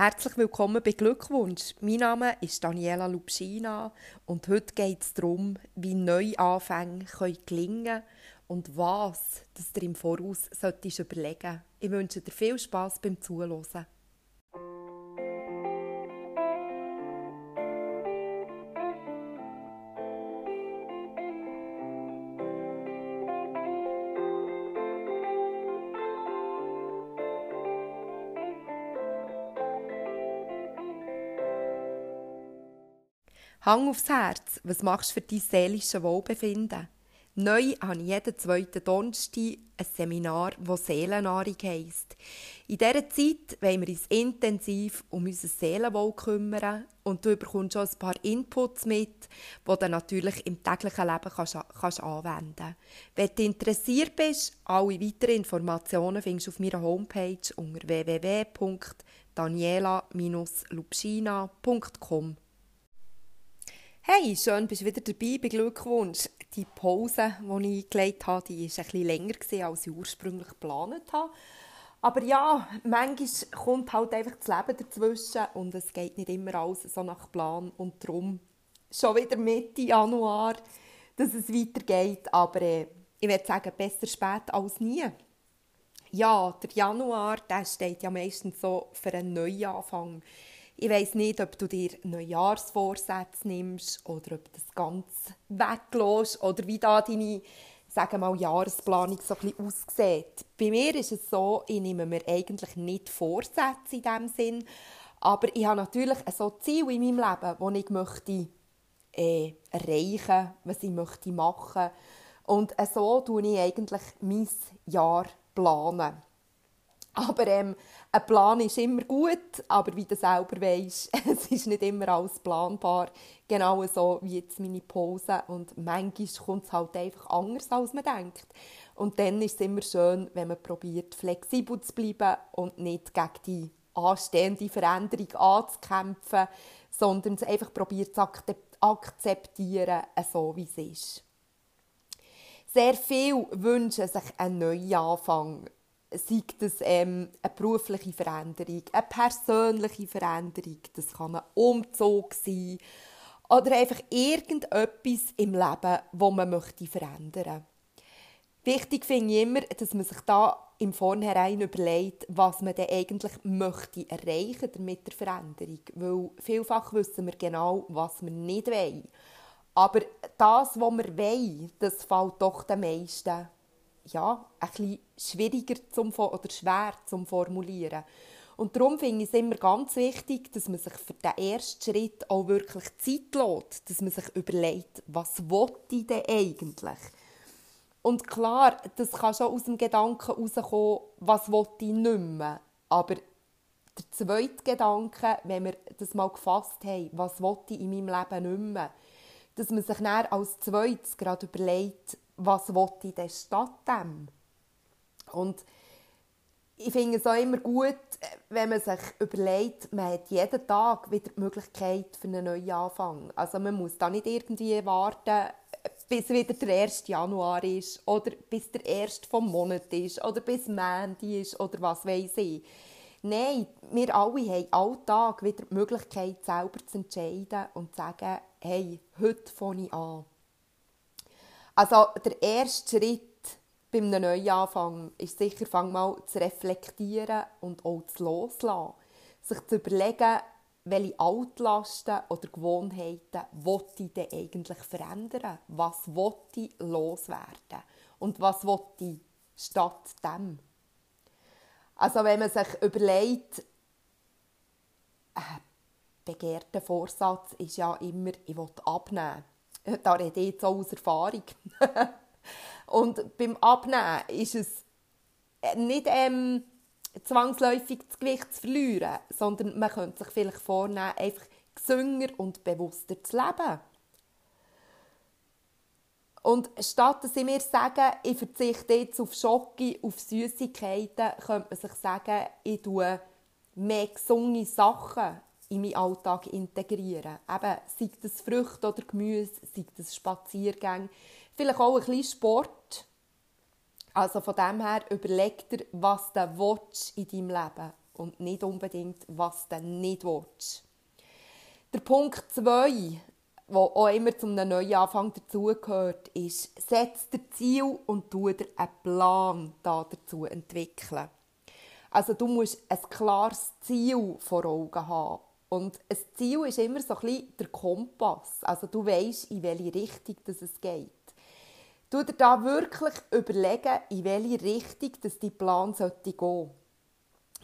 Herzlich willkommen bei Glückwunsch. Mein Name ist Daniela Lubschina und heute geht es darum, wie Neuanfänge gelingen können und was das dir im Voraus solltest überlegen Ich wünsche dir viel Spass beim Zuhören. Hang aufs Herz, was machst du für dein seelische Wohlbefinden? Neu habe ich jeden zweiten Donnerstag ein Seminar, das Seelennahrung heisst. In dieser Zeit wollen wir uns intensiv um unser Seelenwohl kümmern und du bekommst schon ein paar Inputs mit, die du natürlich im täglichen Leben kannst, kannst anwenden kannst. Wenn du interessiert bist, alle weiteren Informationen findest du auf meiner Homepage unter www.daniela-lubschina.com. Hey, schön, bist du wieder dabei bei Glückwunsch. Die Pause, die ich eingelegt habe, die war bisschen länger, als ich ursprünglich geplant habe. Aber ja, manchmal kommt halt einfach das Leben dazwischen und es geht nicht immer alles so nach Plan. Und darum schon wieder Mitte Januar, dass es weitergeht. Aber äh, ich würde sagen, besser spät als nie. Ja, der Januar der steht ja meistens so für einen Neuanfang. Ich weiß nicht, ob du dir Neujahrsvorsätze nimmst oder ob das ganz weglässt oder wie da deine sagen mal, Jahresplanung so ein aussieht. Bei mir ist es so, ich nehme mir eigentlich nicht Vorsätze in diesem Sinn, aber ich habe natürlich so Ziel in meinem Leben, die ich möchte äh, erreichen, was ich möchte machen. Und so plane ich eigentlich mein Jahr. Planen. Aber ähm, ein Plan ist immer gut, aber wie du selber weißt, es ist nicht immer alles planbar. Genau so wie jetzt meine Pause. Und manchmal kommt es halt einfach anders, als man denkt. Und dann ist es immer schön, wenn man probiert, flexibel zu bleiben und nicht gegen die anstehende Veränderung anzukämpfen, sondern es einfach probiert zu akzeptieren, so wie es ist. Sehr viele wünschen sich einen Neuanfang sei das ähm, eine berufliche Veränderung, eine persönliche Veränderung, das kann ein Umzug sein oder einfach irgendetwas im Leben, das man möchte verändern Wichtig finde ich immer, dass man sich da im Vornherein überlegt, was man denn eigentlich möchte erreichen mit der Veränderung. Weil vielfach wissen wir genau, was wir nicht wollen. Aber das, was wir wollen, das fällt doch den meisten ja, ein bisschen schwieriger zum, oder schwer zu formulieren. Und darum finde ich es immer ganz wichtig, dass man sich für den ersten Schritt auch wirklich Zeit lässt, dass man sich überlegt, was will ich denn eigentlich? Und klar, das kann schon aus dem Gedanken herauskommen, was will ich nicht mehr. Aber der zweite Gedanke, wenn wir das mal gefasst haben, was will ich in meinem Leben nicht mehr, dass man sich dann als zweites gerade überlegt, was will ich denn statt dem? Und ich finde es auch immer gut, wenn man sich überlegt, man hat jeden Tag wieder die Möglichkeit für einen neuen Anfang. Also man muss da nicht irgendwie warten, bis wieder der 1. Januar ist oder bis der 1. vom Monat ist oder bis Mandy ist oder was weiß ich. Nein, wir alle haben alltag wieder die Möglichkeit, selber zu entscheiden und zu sagen, hey, heute fange ich an. Also der erste Schritt bei einem Neuanfang ist sicher, fang mal zu reflektieren und auch zu loslassen. Sich zu überlegen, welche Altlasten oder Gewohnheiten will ich denn eigentlich verändern? Was will ich loswerden? Und was will ich statt dem? Also wenn man sich überlegt, ein begehrter Vorsatz ist ja immer, ich will abnehmen da rede ich jetzt auch aus Erfahrung. und beim Abnehmen ist es nicht ähm, zwangsläufig das Gewicht zu verlieren, sondern man könnte sich vielleicht vornehmen, einfach gesünger und bewusster zu leben. Und statt dass ich mir sage, ich verzichte jetzt auf Schocke, auf Süßigkeiten, könnte man sich sagen, ich tue mehr gesunde Sachen in meinen Alltag integrieren. Eben, sei das Früchte oder Gemüse, sei das Spaziergänge, vielleicht auch ein bisschen Sport. Also von dem her überleg dir, was du willst in deinem Leben und nicht unbedingt, was du nicht willst. Der Punkt 2, der auch immer zu einem neuen Anfang dazugehört, ist, setz dir Ziel und tu dir einen Plan dazu entwickeln. Also du musst ein klares Ziel vor Augen haben. Und ein Ziel ist immer so ein bisschen der Kompass. Also du weißt, in welche Richtung es geht. Du dir da wirklich überlegen, in welche Richtung dass die Plan sollte gehen.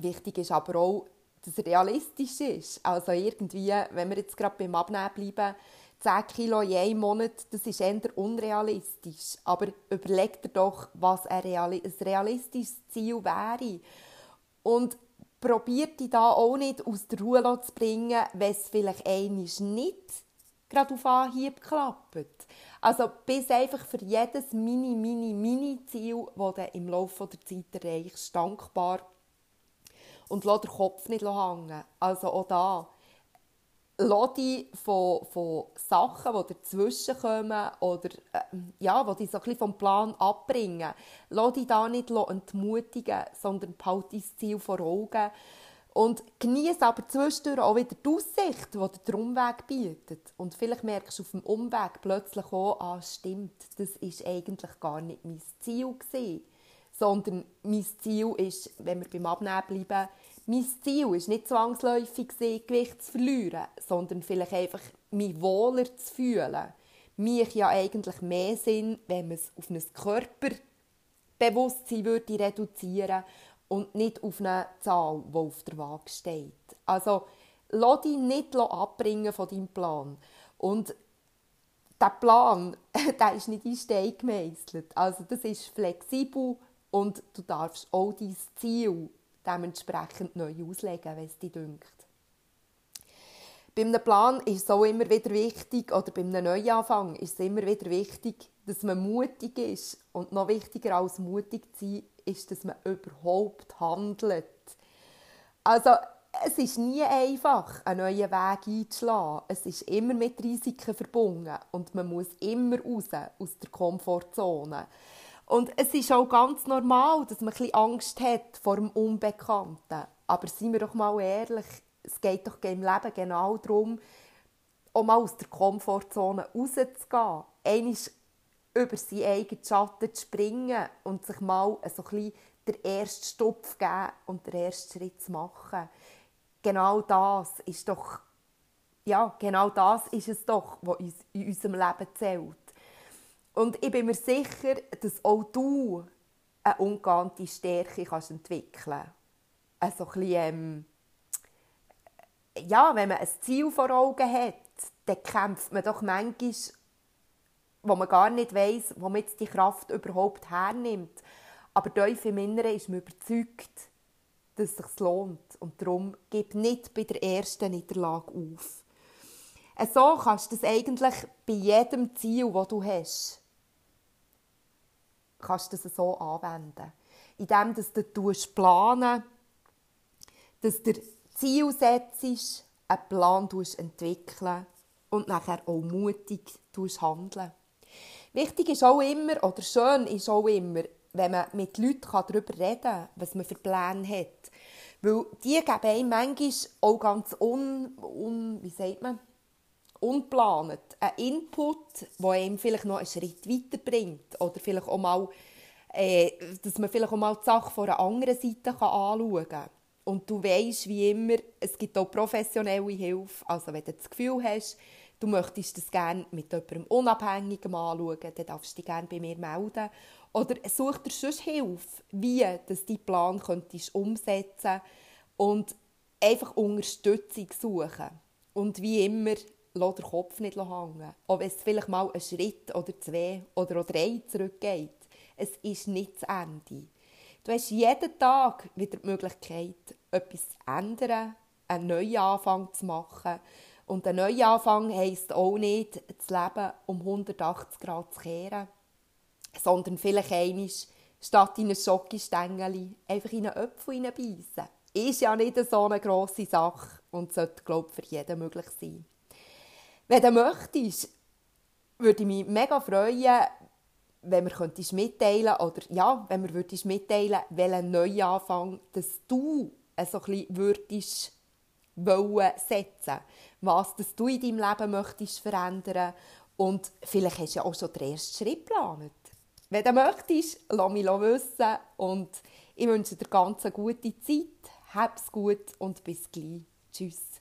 Wichtig ist aber auch, dass er realistisch ist. Also irgendwie, wenn wir jetzt gerade beim Abnehmen bleiben, 10 Kilo in Monat, das ist eher unrealistisch. Aber überleg dir doch, was ein realistisches Ziel wäre. Und probiert dich da auch nicht aus der Ruhe zu bringen, wenn es vielleicht einiges nicht gerade auf Anhieb klappt. Also bis einfach für jedes mini, mini, mini Ziel, das du im Laufe der Zeit erreichst, dankbar und lass den Kopf nicht hängen. Also auch da, dich von, von Sachen, die dazwischen kommen oder äh, ja, die dich so ein vom Plan abbringen, lass dich da nicht entmutigen, sondern behalte dein Ziel vor Augen und genieße aber zwischendurch auch wieder die Aussicht, die der Umweg bietet. Und vielleicht merkst du auf dem Umweg plötzlich auch, ah, stimmt, das ist eigentlich gar nicht mein Ziel gewesen. Sondern mein Ziel ist, wenn wir beim Abnehmen bleiben, mein Ziel ist nicht zwangsläufig Gewicht zu verlieren, sondern vielleicht einfach mich wohler zu fühlen. Mich ja eigentlich mehr Sinn, wenn man es auf ein Körperbewusstsein würde reduzieren und nicht auf eine Zahl, die auf der Waage steht. Also, lass dich nicht abbringen von deinem Plan. Und der Plan, der ist nicht in Stein gemeißelt. Also, das ist flexibel und du darfst auch dein Ziel dementsprechend neu auslegen, wenn es dich dünkt. Bei einem Plan ist es auch immer wieder wichtig, oder bei einem Neuanfang ist es immer wieder wichtig, dass man mutig ist. Und noch wichtiger als mutig zu sein, ist, dass man überhaupt handelt. Also, es ist nie einfach, einen neuen Weg einzuschlagen. Es ist immer mit Risiken verbunden und man muss immer raus aus der Komfortzone. Und es ist auch ganz normal, dass man ein Angst hat vor dem Unbekannten. Aber seien wir doch mal ehrlich, es geht doch im Leben genau darum, auch mal aus der Komfortzone rauszugehen. Einmal über seinen eigenen Schatten zu springen und sich mal so ein den ersten Stupf geben und den ersten Schritt zu machen. Genau das ist doch, ja, genau das ist es doch, was in unserem Leben zählt. Und ich bin mir sicher, dass auch du eine ungeahnte Stärke kannst entwickeln kannst. Also ein bisschen, ähm, ja, wenn man ein Ziel vor Augen hat, dann kämpft man doch manchmal, wo man gar nicht weiß, wo man die Kraft überhaupt hernimmt. Aber tief im Inneren ist man überzeugt, dass es sich lohnt. Und darum gib nicht bei der ersten Niederlage auf. So kannst du das eigentlich bei jedem Ziel, das du hast, kannst du das so anwenden. Indem dass du planen dass du Ziel setzt, einen Plan entwickeln und nachher auch mutig handeln. Wichtig ist auch immer, oder schön ist auch immer, wenn man mit Leuten darüber reden kann, was man für Pläne hat. Weil die geben einem manchmal auch ganz un, un wie sagt man, unplant einen Input, der einem vielleicht noch einen Schritt weiterbringt oder vielleicht auch mal, äh, dass man vielleicht auch mal die Sache von einer anderen Seite anschauen kann. Und du weißt wie immer, es gibt auch professionelle Hilfe. Also wenn du das Gefühl hast, du möchtest das gerne mit jemandem Unabhängigem anschauen, dann darfst du dich gerne bei mir melden. Oder such dir sonst Hilfe, wie du deinen Plan könntest umsetzen und einfach Unterstützung suchen. Und wie immer, lass den Kopf nicht hängen. Auch wenn es vielleicht mal einen Schritt oder zwei oder auch drei zurückgeht. Es ist nicht das Ende. Du hast jeden Tag wieder die Möglichkeit, etwas zu ändern, einen neuen Anfang zu machen. Und ein Neuanfang heisst auch nicht, das Leben um 180 Grad zu kehren, sondern vielleicht einmal statt in ein Schokostängel einfach in einen Apfel hineinbeissen. Ist ja nicht so eine grosse Sache und sollte, glaube ich, für jeden möglich sein. Wenn du möchtest, würde ich mich mega freuen, wenn wir mitteilen oder ja, wenn wir mitteilen welchen Neuanfang dass du so ein bisschen würdest wollen setzen, was das du in deinem Leben möchtest verändern und vielleicht hast du ja auch schon den ersten Schritt geplant. Wenn du möchtest, lass mich wissen und ich wünsche dir ganz eine gute Zeit, hab's gut und bis gleich. Tschüss.